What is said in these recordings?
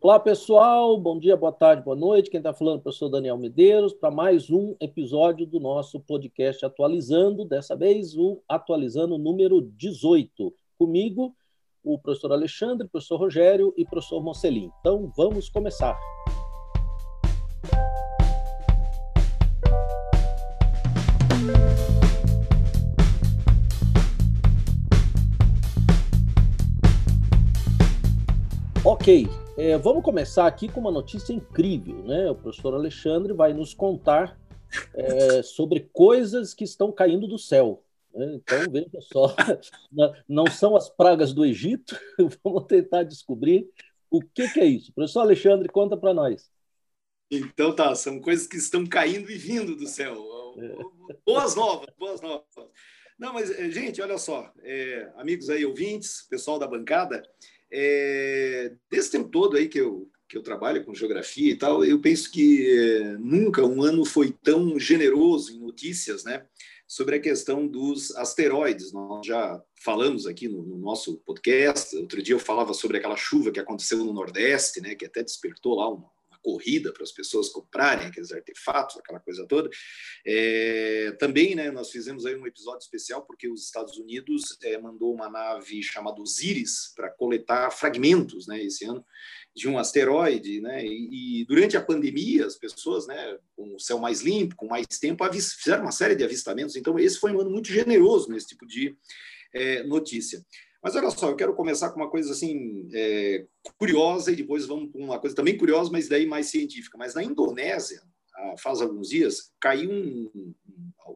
Olá, pessoal. Bom dia, boa tarde, boa noite. Quem está falando é o professor Daniel Medeiros para mais um episódio do nosso podcast Atualizando. Dessa vez, o Atualizando número 18. Comigo, o professor Alexandre, o professor Rogério e o professor Mocelin. Então, vamos começar. Ok, é, vamos começar aqui com uma notícia incrível, né? O professor Alexandre vai nos contar é, sobre coisas que estão caindo do céu. Né? Então, veja só, não são as pragas do Egito, vamos tentar descobrir o que, que é isso. Professor Alexandre, conta para nós. Então tá, são coisas que estão caindo e vindo do céu. É. Boas novas, boas novas. Não, mas, é, gente, olha só, é, amigos aí, ouvintes, pessoal da bancada, é, desse tempo todo aí que eu, que eu trabalho com geografia e tal, eu penso que é, nunca um ano foi tão generoso em notícias, né? Sobre a questão dos asteroides. Nós já falamos aqui no, no, nosso podcast. Outro dia eu falava sobre aquela chuva que aconteceu no Nordeste, né? Que até despertou lá uma, corrida para as pessoas comprarem aqueles artefatos, aquela coisa toda. É, também, né, nós fizemos aí um episódio especial porque os Estados Unidos é, mandou uma nave chamada Osiris para coletar fragmentos, né, esse ano de um asteroide, né? E, e, durante a pandemia as pessoas, né, com o céu mais limpo, com mais tempo, fizeram uma série de avistamentos. Então esse foi um ano muito generoso nesse tipo de é, notícia. Mas olha só, eu quero começar com uma coisa assim é, curiosa e depois vamos com uma coisa também curiosa, mas daí mais científica. Mas na Indonésia, faz alguns dias, caiu um,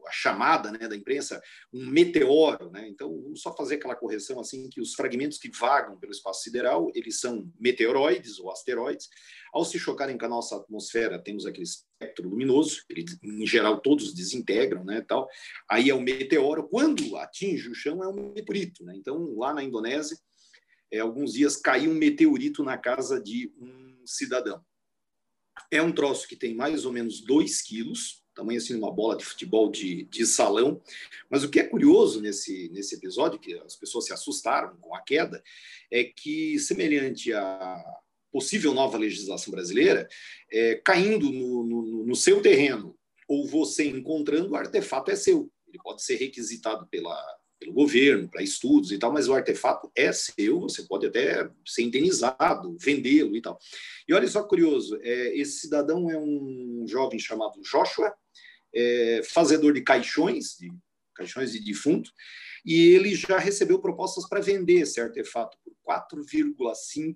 a chamada né, da imprensa, um meteoro. Né? Então, vamos só fazer aquela correção assim que os fragmentos que vagam pelo espaço sideral, eles são meteoroides ou asteroides. Ao se chocarem com a nossa atmosfera, temos aquele espectro luminoso, ele, em geral todos desintegram, né, tal. Aí é um meteoro. Quando atinge o chão, é um meteorito. Né? Então, lá na Indonésia, é, alguns dias caiu um meteorito na casa de um cidadão. É um troço que tem mais ou menos 2 quilos, tamanho assim uma bola de futebol de, de salão. Mas o que é curioso nesse, nesse episódio, que as pessoas se assustaram com a queda, é que, semelhante à possível nova legislação brasileira, é, caindo no, no, no seu terreno ou você encontrando, o artefato é seu. Ele pode ser requisitado pela, pelo governo para estudos e tal, mas o artefato é seu, você pode até ser indenizado, vendê-lo e tal. E olha só curioso, é, esse cidadão é um jovem chamado Joshua, é, fazedor de caixões, de caixões de defunto, e ele já recebeu propostas para vender esse artefato por 4,5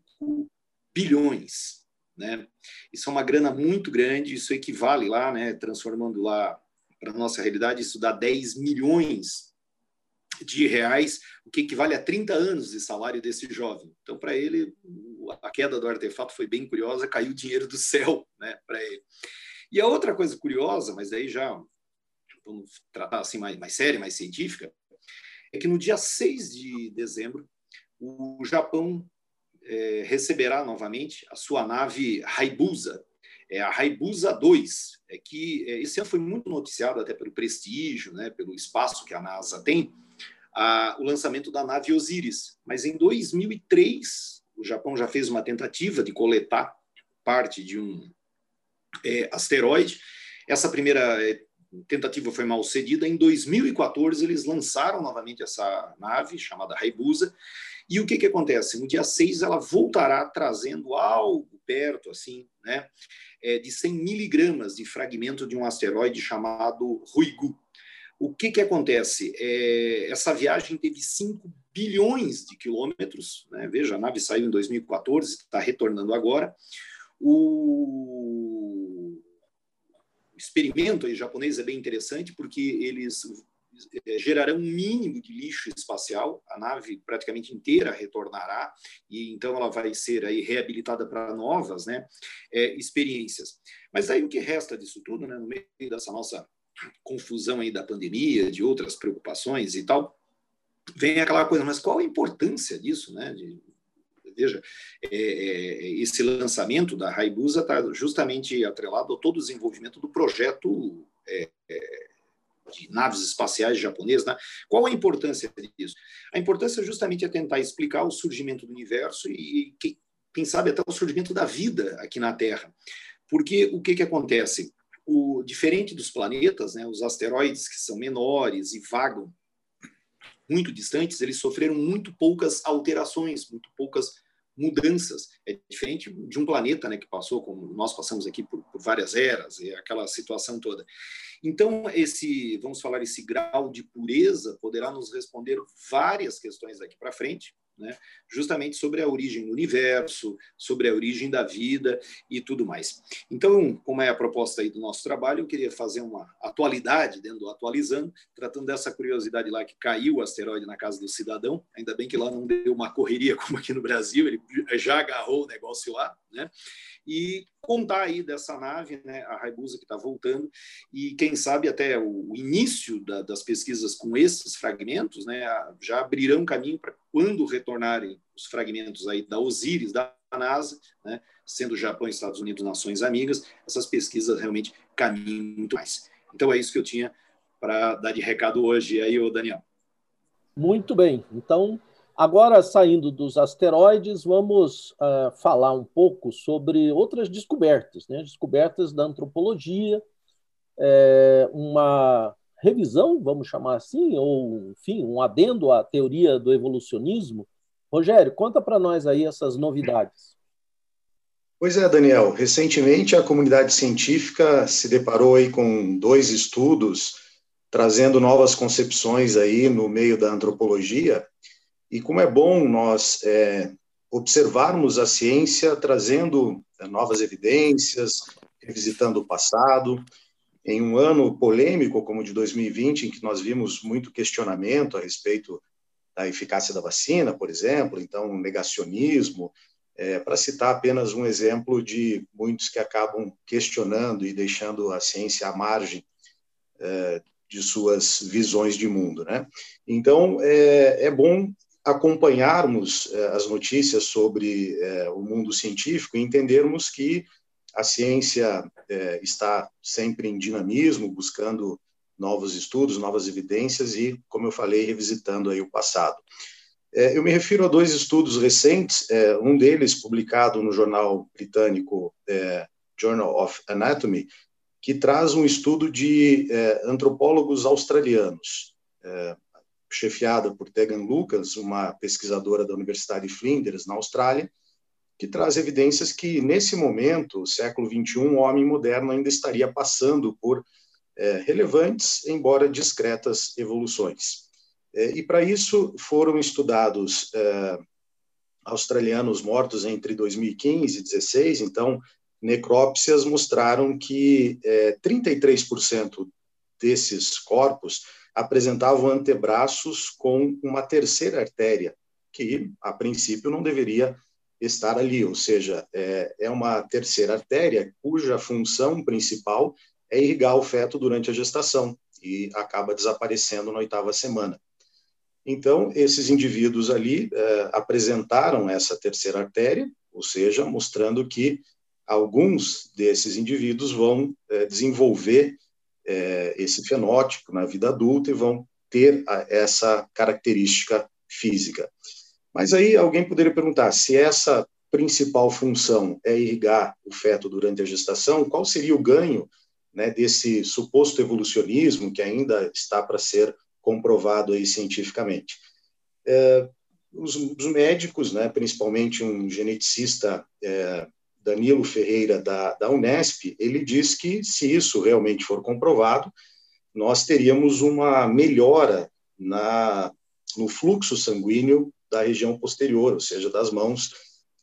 bilhões. Né? Isso é uma grana muito grande, isso equivale lá, né, transformando lá para nossa realidade, isso dá 10 milhões de reais, o que equivale a 30 anos de salário desse jovem. Então, para ele, a queda do artefato foi bem curiosa, caiu dinheiro do céu né, para ele. E a outra coisa curiosa, mas aí já vamos tratar assim mais, mais séria, mais científica, é que no dia 6 de dezembro, o Japão é, receberá novamente a sua nave Hayabusa, é a Hayabusa 2, é que é, esse ano foi muito noticiado até pelo prestígio, né, pelo espaço que a NASA tem, a, o lançamento da nave Osiris. Mas em 2003, o Japão já fez uma tentativa de coletar parte de um é, asteroide. Essa primeira é, tentativa foi mal sucedida. Em 2014, eles lançaram novamente essa nave, chamada Hayabusa. E o que, que acontece? No dia 6, ela voltará trazendo algo perto, assim, né, é, de 100 miligramas de fragmento de um asteroide chamado Ruigu. O que, que acontece? É, essa viagem teve 5 bilhões de quilômetros. Né? Veja, a nave saiu em 2014, está retornando agora. O experimento aí japonês é bem interessante porque eles é, gerarão um mínimo de lixo espacial, a nave praticamente inteira retornará e então ela vai ser aí reabilitada para novas, né, é, experiências. Mas aí o que resta disso tudo, né, no meio dessa nossa confusão aí da pandemia, de outras preocupações e tal, vem aquela coisa, mas qual a importância disso, né? De, veja, é, é, esse lançamento da Hayabusa está justamente atrelado a todo o desenvolvimento do projeto é, de naves espaciais japonesas. Né? Qual a importância disso? A importância justamente é tentar explicar o surgimento do universo e, que, quem sabe até o surgimento da vida aqui na Terra. Porque o que, que acontece? O, diferente dos planetas, né, os asteroides que são menores e vagam muito distantes, eles sofreram muito poucas alterações, muito poucas mudanças. É diferente de um planeta né, que passou, como nós passamos aqui por, por várias eras, e aquela situação toda. Então, esse, vamos falar, esse grau de pureza poderá nos responder várias questões daqui para frente, né? justamente sobre a origem do universo, sobre a origem da vida e tudo mais. Então, como é a proposta aí do nosso trabalho, eu queria fazer uma atualidade dentro do Atualizando, tratando dessa curiosidade lá que caiu o asteroide na casa do cidadão, ainda bem que lá não deu uma correria como aqui no Brasil, ele já agarrou o negócio lá, né? E contar aí dessa nave, né, a Hayabusa que está voltando, e quem sabe até o início da, das pesquisas com esses fragmentos, né, já abrirão caminho para quando retornarem os fragmentos aí da Osiris, da NASA, né, sendo Japão e Estados Unidos nações amigas, essas pesquisas realmente caminham muito mais. Então é isso que eu tinha para dar de recado hoje aí, o Daniel. Muito bem. Então, Agora, saindo dos asteroides, vamos uh, falar um pouco sobre outras descobertas, né? descobertas da antropologia, é, uma revisão, vamos chamar assim, ou, enfim, um adendo à teoria do evolucionismo. Rogério, conta para nós aí essas novidades. Pois é, Daniel. Recentemente, a comunidade científica se deparou aí com dois estudos trazendo novas concepções aí no meio da antropologia e como é bom nós é, observarmos a ciência trazendo é, novas evidências, revisitando o passado. Em um ano polêmico como o de 2020, em que nós vimos muito questionamento a respeito da eficácia da vacina, por exemplo, então negacionismo, é, para citar apenas um exemplo de muitos que acabam questionando e deixando a ciência à margem é, de suas visões de mundo, né? Então é, é bom acompanharmos eh, as notícias sobre eh, o mundo científico e entendermos que a ciência eh, está sempre em dinamismo, buscando novos estudos, novas evidências e, como eu falei, revisitando aí o passado. eu me refiro a dois estudos recentes, um deles publicado no jornal britânico Journal of Anatomy, que traz um estudo de antropólogos australianos chefiada por Tegan Lucas, uma pesquisadora da Universidade de Flinders, na Austrália, que traz evidências que, nesse momento, século XXI, o homem moderno ainda estaria passando por é, relevantes, embora discretas, evoluções. É, e, para isso, foram estudados é, australianos mortos entre 2015 e 2016, então, necrópsias mostraram que 33% é, desses corpos apresentavam antebraços com uma terceira artéria, que, a princípio, não deveria estar ali, ou seja, é, é uma terceira artéria cuja função principal é irrigar o feto durante a gestação e acaba desaparecendo na oitava semana. Então, esses indivíduos ali é, apresentaram essa terceira artéria, ou seja, mostrando que alguns desses indivíduos vão é, desenvolver é, esse fenótipo na vida adulta e vão ter a, essa característica física. Mas aí alguém poderia perguntar: se essa principal função é irrigar o feto durante a gestação, qual seria o ganho né, desse suposto evolucionismo que ainda está para ser comprovado aí cientificamente? É, os, os, médicos, né, principalmente um geneticista é, Danilo Ferreira, da, da Unesp, ele diz que, se isso realmente for comprovado, nós teríamos uma melhora na, no fluxo sanguíneo da região posterior, ou seja, das mãos,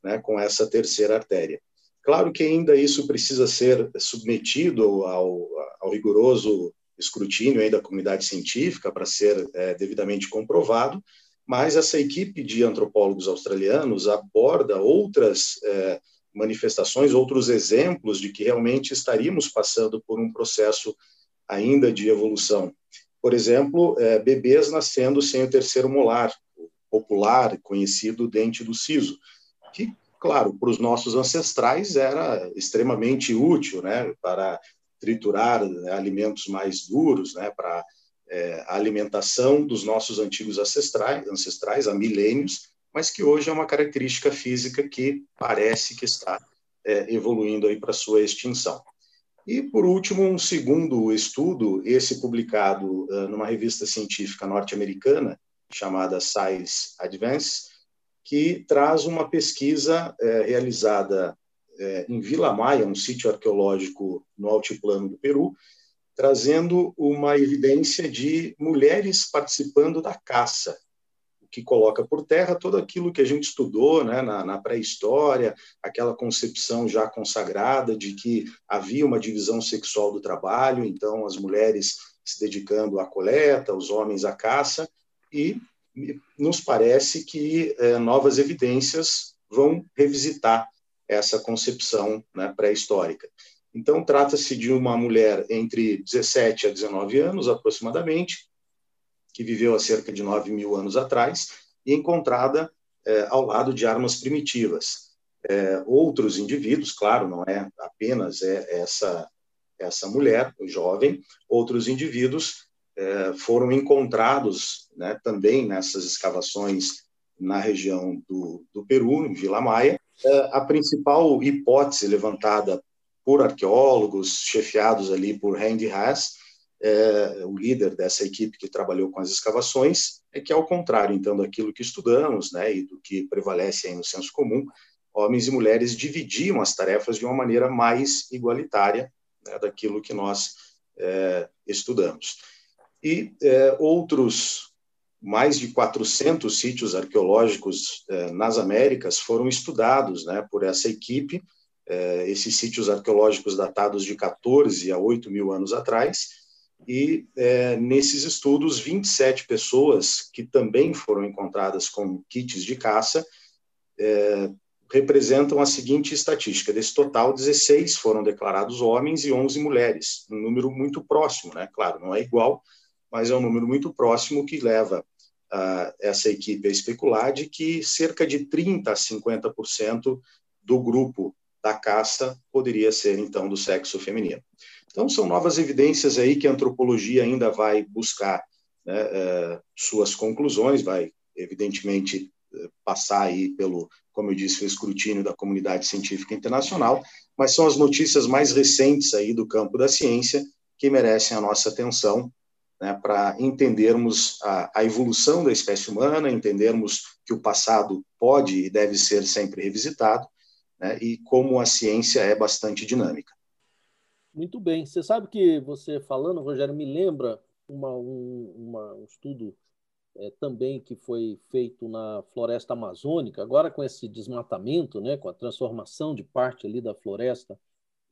né, com essa terceira artéria. Claro que ainda isso precisa ser submetido ao, ao rigoroso escrutínio aí da comunidade científica para ser é, devidamente comprovado, mas essa equipe de antropólogos australianos aborda outras é, manifestações, outros exemplos de que realmente estaríamos passando por um processo ainda de evolução. Por exemplo, é, bebês nascendo sem o terceiro molar, popular, conhecido dente do siso, que, claro, para os nossos ancestrais era extremamente útil, né, para triturar né, alimentos mais duros, né, para é, a alimentação dos nossos antigos ancestrais, ancestrais há milênios, mas que hoje é uma característica física que parece que está é, evoluindo aí para sua extinção. E, por último, um segundo estudo, esse publicado uh, numa revista científica norte-americana, chamada Science Advance, que traz uma pesquisa uh, realizada uh, em Vila Maia, um sítio arqueológico no altiplano do Peru, trazendo uma evidência de mulheres participando da caça que coloca por terra todo aquilo que a gente estudou né, na, na pré-história, aquela concepção já consagrada de que havia uma divisão sexual do trabalho, então as mulheres se dedicando à coleta, os homens à caça, e nos parece que é, novas evidências vão revisitar essa concepção né, pré-histórica. Então, trata-se de uma mulher entre 17 a 19 anos, aproximadamente, que viveu há cerca de 9 mil anos atrás e encontrada é, ao lado de armas primitivas. É, outros indivíduos, claro, não é apenas é, essa essa mulher, jovem, outros indivíduos é, foram encontrados né, também nessas escavações na região do, do Peru, em Vila Maia. É, a principal hipótese levantada por arqueólogos, chefiados ali por Randy Haas, é, o líder dessa equipe que trabalhou com as escavações, é que, ao contrário, então, daquilo que estudamos né, e do que prevalece aí no senso comum, homens e mulheres dividiam as tarefas de uma maneira mais igualitária né, daquilo que nós é, estudamos. E é, outros mais de 400 sítios arqueológicos é, nas Américas foram estudados né, por essa equipe, é, esses sítios arqueológicos datados de 14 a 8 mil anos atrás, e é, nesses estudos, 27 pessoas que também foram encontradas com kits de caça é, representam a seguinte estatística: desse total, 16 foram declarados homens e 11 mulheres, um número muito próximo, né? Claro, não é igual, mas é um número muito próximo que leva a, essa equipe a especular de que cerca de 30 a 50% do grupo da caça poderia ser então do sexo feminino. Então, são novas evidências aí que a antropologia ainda vai buscar né, é, suas conclusões, vai, evidentemente, é, passar aí pelo, como eu disse, o escrutínio da comunidade científica internacional, mas são as notícias mais recentes aí do campo da ciência que merecem a nossa atenção né, para entendermos a, a, evolução da espécie humana, entendermos que o passado pode e deve ser sempre revisitado, né, e como a ciência é bastante dinâmica. Muito bem. Você sabe que você falando, Rogério, me lembra uma, um, uma, um estudo é, também que foi feito na floresta amazônica, agora com esse desmatamento, né, com a transformação de parte ali da floresta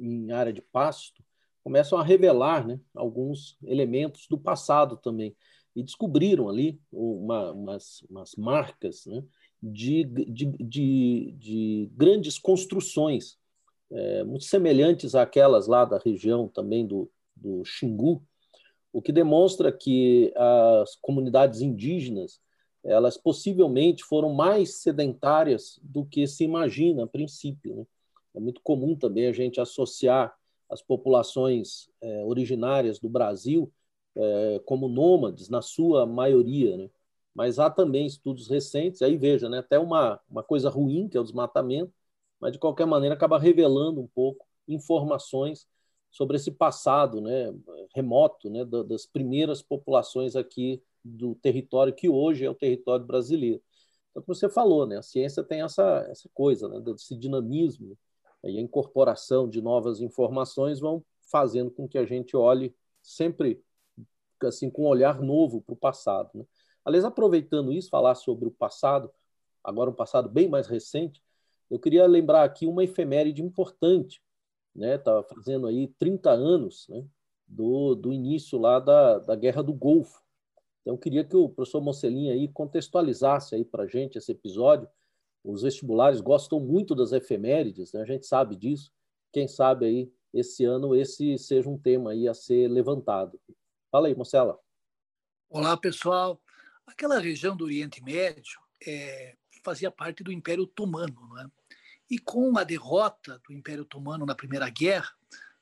em área de pasto, começam a revelar né, alguns elementos do passado também. E descobriram ali uma, umas, umas marcas né, de, de, de, de grandes construções é, muito semelhantes àquelas lá da região também do, do Xingu, o que demonstra que as comunidades indígenas elas possivelmente foram mais sedentárias do que se imagina a princípio. Né? É muito comum também a gente associar as populações é, originárias do Brasil é, como nômades, na sua maioria. Né? Mas há também estudos recentes, aí veja, né, até uma, uma coisa ruim, que é o desmatamento, mas de qualquer maneira acaba revelando um pouco informações sobre esse passado né, remoto né, das primeiras populações aqui do território que hoje é o território brasileiro. Então, como você falou, né, a ciência tem essa, essa coisa, né, desse dinamismo e a incorporação de novas informações vão fazendo com que a gente olhe sempre assim com um olhar novo para o passado. Né? Aliás, aproveitando isso, falar sobre o passado, agora um passado bem mais recente, eu queria lembrar aqui uma efeméride importante, né? Tá fazendo aí 30 anos, né? Do, do início lá da, da Guerra do Golfo. Então, queria que o professor Mocelin aí contextualizasse aí para gente esse episódio. Os vestibulares gostam muito das efemérides, né? A gente sabe disso. Quem sabe aí esse ano esse seja um tema aí a ser levantado. Fala aí, Mocela. Olá, pessoal. Aquela região do Oriente Médio é, fazia parte do Império Otomano, não é? E com a derrota do Império Otomano na Primeira Guerra,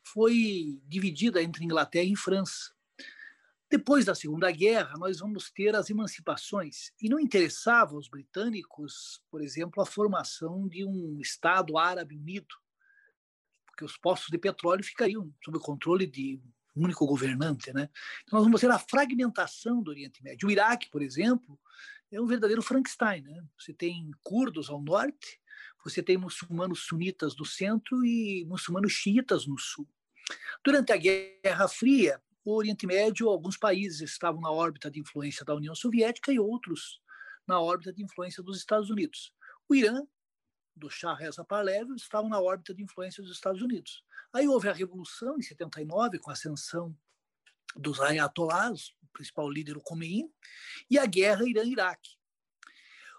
foi dividida entre Inglaterra e França. Depois da Segunda Guerra, nós vamos ter as emancipações. E não interessava aos britânicos, por exemplo, a formação de um Estado árabe unido, porque os postos de petróleo ficariam sob o controle de um único governante. Né? Então, nós vamos ter a fragmentação do Oriente Médio. O Iraque, por exemplo, é um verdadeiro Frankenstein. Né? Você tem curdos ao norte, você tem muçulmanos sunitas no centro e muçulmanos xiitas no sul. Durante a Guerra Fria, o Oriente Médio, alguns países estavam na órbita de influência da União Soviética e outros na órbita de influência dos Estados Unidos. O Irã, do Shah Reza Pahlavi, estava na órbita de influência dos Estados Unidos. Aí houve a Revolução, em 79, com a ascensão dos ayatollahs, o principal líder, o Khomeini, e a guerra Irã-Iraque.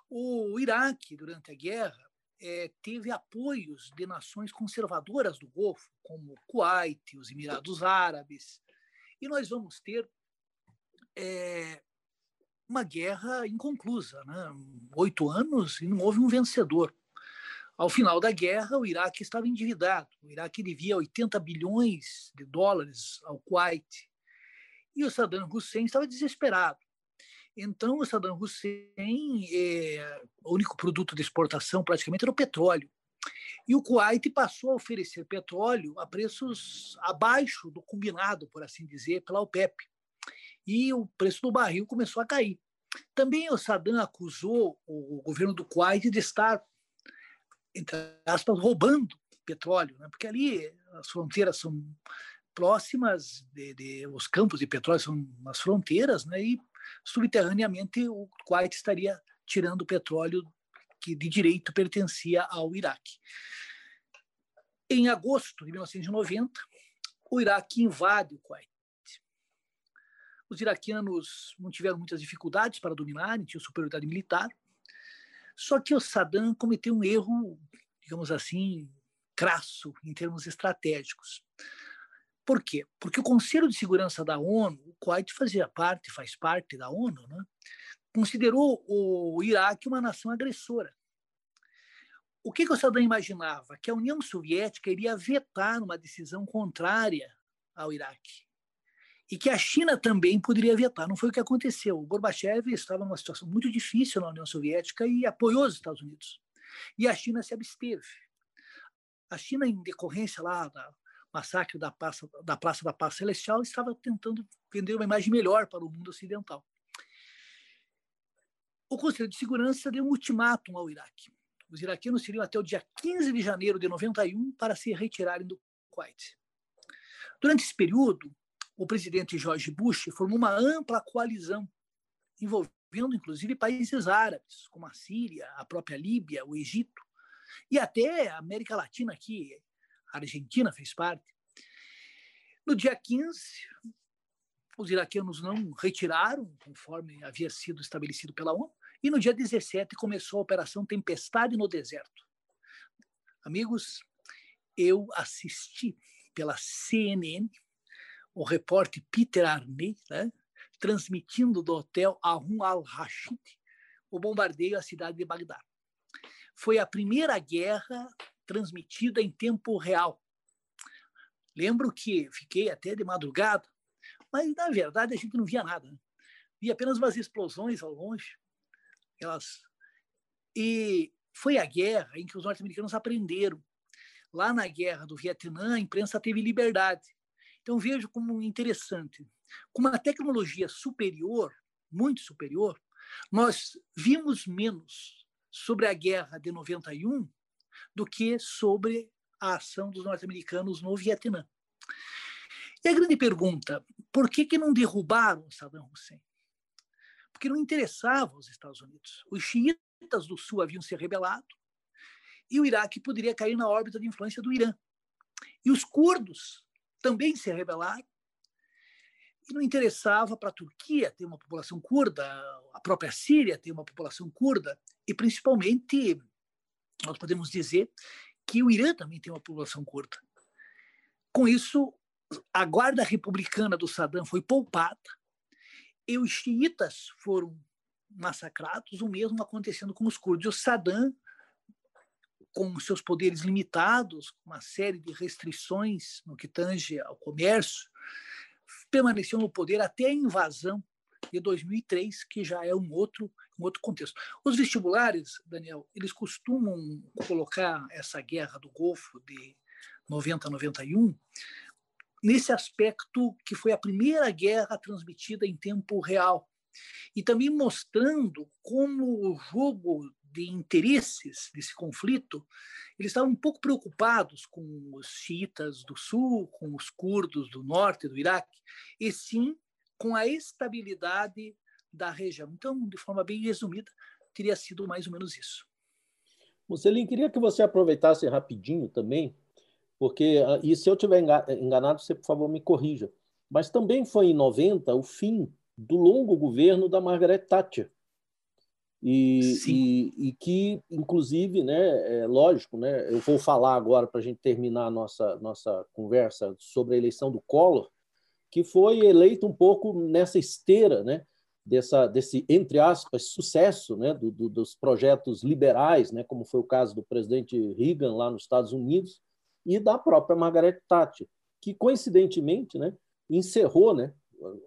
O Iraque, durante a guerra, é, teve apoios de nações conservadoras do Golfo, como o Kuwait, os Emirados Árabes, e nós vamos ter é, uma guerra inconclusa, né? oito anos e não houve um vencedor. Ao final da guerra, o Iraque estava endividado. O Iraque devia 80 bilhões de dólares ao Kuwait. E o Saddam Hussein estava desesperado. Então, o Saddam Hussein, é, o único produto de exportação praticamente era o petróleo. E o Kuwait passou a oferecer petróleo a preços abaixo do combinado, por assim dizer, pela OPEP. E o preço do barril começou a cair. Também o Saddam acusou o governo do Kuwait de estar, entre aspas, roubando petróleo, né? porque ali as fronteiras são próximas, de, de, os campos de petróleo são nas fronteiras, né? e subterraneamente o Kuwait estaria tirando petróleo que de direito pertencia ao Iraque. Em agosto de 1990, o Iraque invade o Kuwait. Os iraquianos não tiveram muitas dificuldades para dominarem, tinham superioridade militar. Só que o Saddam cometeu um erro, digamos assim, crasso em termos estratégicos. Por quê? Porque o Conselho de Segurança da ONU, o Kuwait fazia parte, faz parte da ONU, né? considerou o Iraque uma nação agressora. O que, que o Saddam imaginava? Que a União Soviética iria vetar uma decisão contrária ao Iraque. E que a China também poderia vetar. Não foi o que aconteceu. O Gorbachev estava numa situação muito difícil na União Soviética e apoiou os Estados Unidos. E a China se absteve. A China, em decorrência lá da massacre da Praça da, Praça da Paz Celestial, estava tentando vender uma imagem melhor para o mundo ocidental o Conselho de Segurança deu um ultimátum ao Iraque. Os iraquianos teriam até o dia 15 de janeiro de 91 para se retirarem do Kuwait. Durante esse período, o presidente George Bush formou uma ampla coalizão, envolvendo inclusive países árabes, como a Síria, a própria Líbia, o Egito, e até a América Latina aqui, a Argentina fez parte. No dia 15, os iraquianos não retiraram, conforme havia sido estabelecido pela ONU, e no dia 17 começou a Operação Tempestade no Deserto. Amigos, eu assisti pela CNN o repórter Peter Arney, né, transmitindo do hotel Harun al-Rashid o bombardeio à cidade de Bagdá. Foi a primeira guerra transmitida em tempo real. Lembro que fiquei até de madrugada, mas na verdade a gente não via nada. Né? Via apenas umas explosões ao longe. Elas... E foi a guerra em que os norte-americanos aprenderam. Lá na guerra do Vietnã, a imprensa teve liberdade. Então vejo como interessante. Com uma tecnologia superior, muito superior, nós vimos menos sobre a guerra de 91 do que sobre a ação dos norte-americanos no Vietnã. E a grande pergunta, por que, que não derrubaram Saddam Hussein? porque não interessava aos Estados Unidos. Os xiitas do sul haviam se rebelado e o Iraque poderia cair na órbita de influência do Irã. E os curdos também se rebelaram e não interessava para a Turquia ter uma população curda, a própria Síria ter uma população curda e principalmente nós podemos dizer que o Irã também tem uma população curda. Com isso, a guarda republicana do Saddam foi poupada e os xiitas foram massacrados, o mesmo acontecendo com os curdos. O Saddam, com seus poderes limitados, uma série de restrições no que tange ao comércio, permaneceu no poder até a invasão de 2003, que já é um outro, um outro contexto. Os vestibulares, Daniel, eles costumam colocar essa guerra do Golfo de 90 a 91 nesse aspecto que foi a primeira guerra transmitida em tempo real e também mostrando como o jogo de interesses desse conflito, eles estavam um pouco preocupados com os xiitas do sul, com os curdos do norte do Iraque, e sim com a estabilidade da região. Então, de forma bem resumida, teria sido mais ou menos isso. Mussolini, queria que você aproveitasse rapidinho também, porque, ah, e se eu estiver enganado, você, por favor, me corrija, mas também foi em 90 o fim do longo governo da Margaret Thatcher. E, e, e, que, inclusive, né, é lógico, né, eu vou falar agora para a gente terminar a nossa, nossa conversa sobre a eleição do Collor, que foi eleito um pouco nessa esteira né, dessa, desse, entre aspas, sucesso né, do, do, dos projetos liberais, né, como foi o caso do presidente Reagan lá nos Estados Unidos, e da própria Margaret Thatcher, que, coincidentemente, né, encerrou né,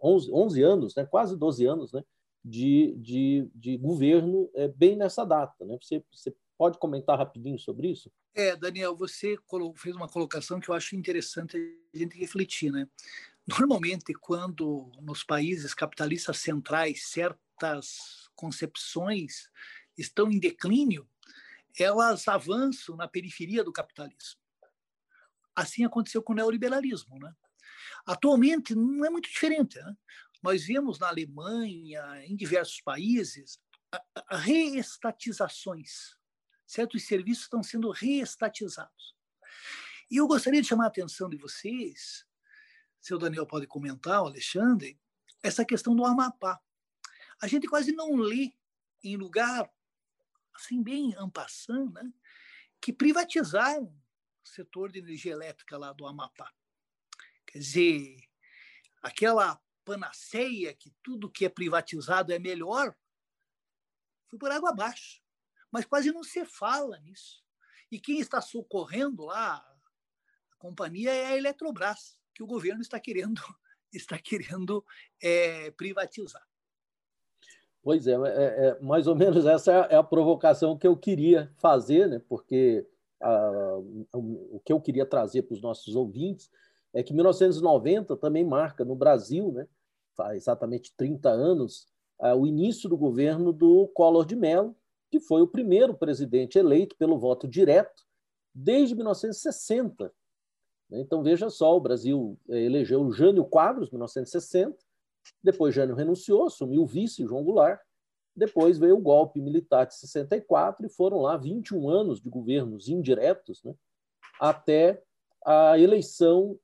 11, 11 anos, né, quase 12 anos, né, de, de, de governo é, bem nessa data. Né? Você, você pode comentar rapidinho sobre isso? É, Daniel, você fez uma colocação que eu acho interessante a gente refletir. Né? Normalmente, quando nos países capitalistas centrais certas concepções estão em declínio, elas avançam na periferia do capitalismo. Assim aconteceu com o neoliberalismo. Né? Atualmente não é muito diferente. Né? Nós vemos na Alemanha, em diversos países, reestatizações. Certos serviços estão sendo reestatizados. E eu gostaria de chamar a atenção de vocês, se o Daniel pode comentar, o Alexandre, essa questão do Amapá. A gente quase não lê em lugar, assim, bem ampassando, né, que privatizaram o setor de energia elétrica lá do Amapá. Quer dizer, aquela panaceia que tudo que é privatizado é melhor, foi por água abaixo. Mas quase não se fala nisso. E quem está socorrendo lá a companhia é a Eletrobras, que o governo está querendo está querendo é, privatizar. Pois é, é, é, mais ou menos essa é a provocação que eu queria fazer, né? porque a, o que eu queria trazer para os nossos ouvintes é que 1990 também marca no Brasil, né, faz exatamente 30 anos, uh, o início do governo do Collor de Mello, que foi o primeiro presidente eleito pelo voto direto desde 1960. Então, veja só, o Brasil eh, elegeu Jânio Quadros, em 1960, depois Jânio renunciou, assumiu o vice, João Goulart, depois veio o golpe militar de 64 e foram lá 21 anos de governos indiretos, né, até a eleição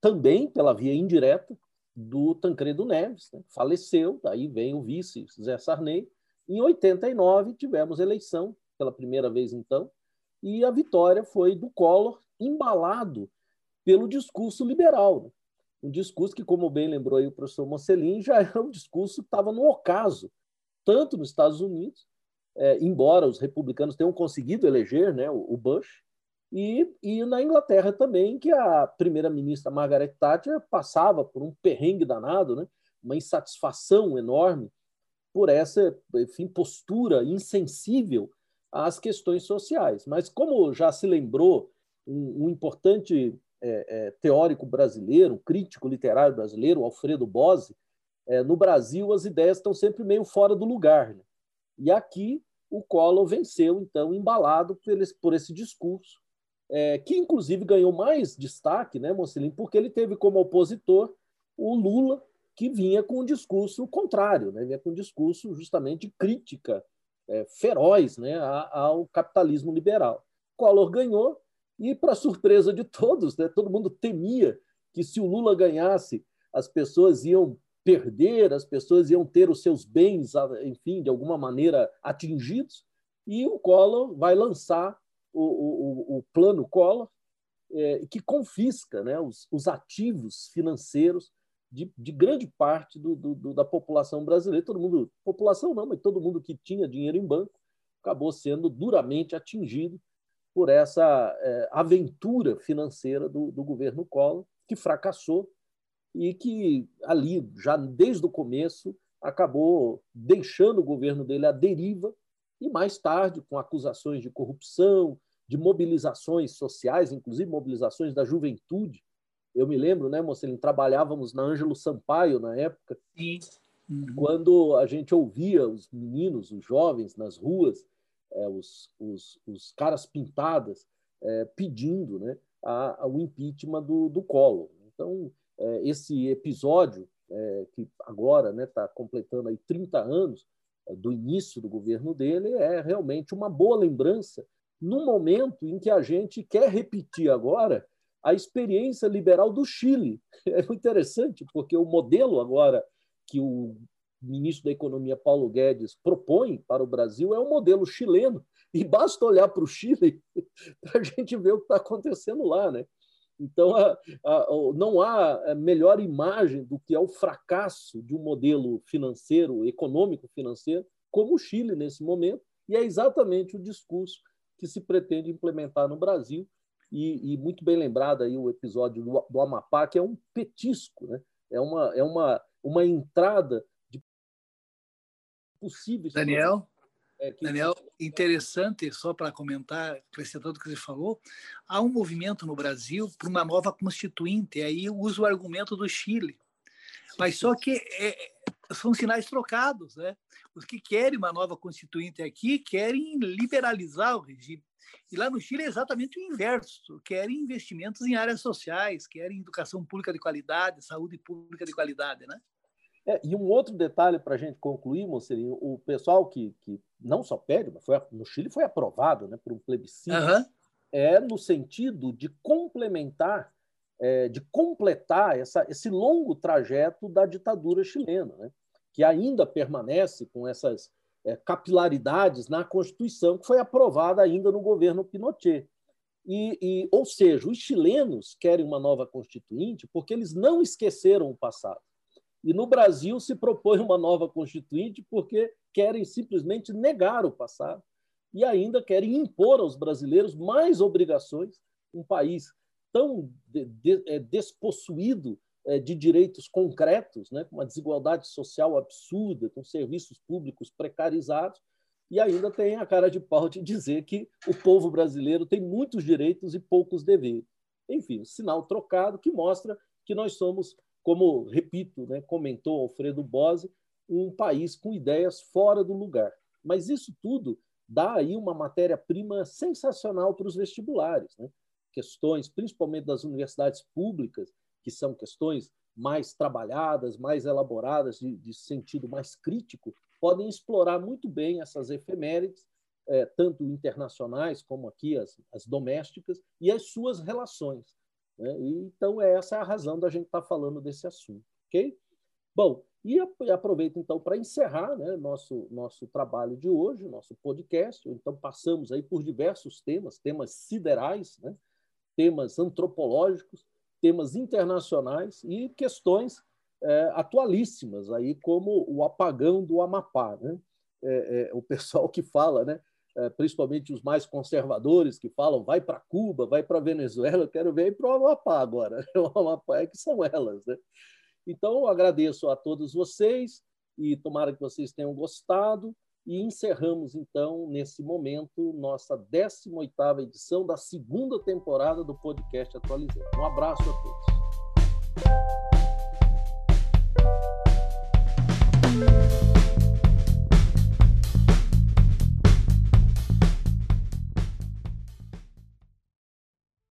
também pela via indireta do Tancredo Neves, né? faleceu, daí vem o vice Zé Sarney. Em 89 tivemos eleição pela primeira vez então, e a vitória foi do Collor, embalado pelo discurso liberal. Né? Um discurso que, como bem lembrou aí o professor Mocelin, já era um discurso que estava no ocaso, tanto nos Estados Unidos, é, embora os republicanos tenham conseguido eleger né, o Bush, e, e na Inglaterra também, que a primeira-ministra Margaret Thatcher passava por um perrengue danado, né? uma insatisfação enorme por essa enfim, postura insensível às questões sociais. Mas, como já se lembrou, um, um importante é, é, teórico brasileiro, crítico literário brasileiro, Alfredo Bose, é, no Brasil as ideias estão sempre meio fora do lugar. Né? E aqui o Collor venceu, então, embalado por esse, por esse discurso é, que inclusive ganhou mais destaque, né, Mocelin, porque ele teve como opositor o Lula, que vinha com um discurso contrário, né, vinha com um discurso justamente de crítica é, feroz né, ao capitalismo liberal. Collor ganhou e, para surpresa de todos, né, todo mundo temia que se o Lula ganhasse, as pessoas iam perder, as pessoas iam ter os seus bens, enfim, de alguma maneira atingidos, e o Collor vai lançar o, o, o plano Collor, é, que confisca né, os, os ativos financeiros de, de, grande parte do, do, da população brasileira. Todo mundo, população não, mas todo mundo que tinha dinheiro em banco acabou sendo duramente atingido por essa é, aventura financeira do, do governo Collor, que fracassou e que ali, já desde o começo, acabou deixando o governo dele à deriva e mais tarde, com acusações de corrupção, de mobilizações sociais, inclusive mobilizações da juventude. Eu me lembro, né, Mocelin, trabalhávamos na Ângelo Sampaio na época, Sim. Uhum. quando a gente ouvia os meninos, os jovens nas ruas, é, os, os, os, caras pintadas é, pedindo né, a, a, o impeachment do, do Collor. Então, é, esse episódio, é, que agora está né, tá completando aí 30 anos é, do início do governo dele, é realmente uma boa lembrança no momento em que a gente quer repetir agora a experiência liberal do Chile. É interessante, porque o modelo agora que o ministro da Economia Paulo Guedes propõe para o Brasil é o modelo chileno. E basta olhar para o Chile para a gente ver o que está acontecendo lá. Né? Então, a, a, não há melhor imagem do que é o fracasso de um modelo financeiro, econômico financeiro, como o Chile nesse momento, e é exatamente o discurso que se pretende implementar no Brasil. E, e muito bem lembrado aí o episódio do, do Amapá, que é um petisco, né? é, uma, é uma, uma entrada possíveis. Daniel, é, que... Daniel, interessante, só para comentar, acrescentando o que você falou, há um movimento no Brasil para uma nova constituinte, aí uso o argumento do Chile. Mas só que é, são sinais trocados, né? Os que querem uma nova constituinte aqui querem liberalizar o regime. E lá no Chile é exatamente o inverso. Querem investimentos em áreas sociais, querem educação pública de qualidade, saúde pública de qualidade, né? É, e um outro detalhe para a gente concluir, Mocelinho, o pessoal que, que não só pede, mas foi, no Chile foi aprovado né, por um plebiscito, uhum. é no sentido de complementar, é, de completar essa, esse longo trajeto da ditadura chilena. Né? que ainda permanece com essas é, capilaridades na Constituição, que foi aprovada ainda no governo Pinochet. E, e, ou seja, os chilenos querem uma nova constituinte porque eles não esqueceram o passado. E no Brasil se propõe uma nova constituinte porque querem simplesmente negar o passado e ainda querem impor aos brasileiros mais obrigações. Um país tão de, de, é, despossuído é, de direitos concretos, né, com uma desigualdade social absurda, com serviços públicos precarizados, e ainda tem a cara de pau de dizer que o povo brasileiro tem muitos direitos e poucos deveres. Enfim, sinal trocado que mostra que nós somos, como, repito, né, comentou Alfredo Bose, um país com ideias fora do lugar. Mas isso tudo dá aí uma matéria-prima sensacional para os vestibulares. Né? Questões, principalmente das universidades públicas, que são questões mais trabalhadas, mais elaboradas, de, de sentido mais crítico, podem explorar muito bem essas efemérides, é, tanto internacionais como aqui as, as, domésticas, e as suas relações. Né? E, então, é essa a razão da gente estar tá falando desse assunto. ok? Bom, e aproveito então para encerrar né, nosso, nosso trabalho de hoje, nosso podcast. Então, passamos aí por diversos temas, temas siderais, né, temas antropológicos, temas internacionais e questões é, atualíssimas, aí como o apagão do Amapá. Né? É, é, o pessoal que fala, né? É, principalmente os mais conservadores que falam vai para Cuba, vai para Venezuela, eu quero ver para o Amapá agora. O Amapá é que são elas. Né? Então, agradeço a todos vocês e tomara que vocês tenham gostado. E encerramos, então, nesse momento, nossa 18ª edição da segunda temporada do podcast Atualizando. Um abraço a todos.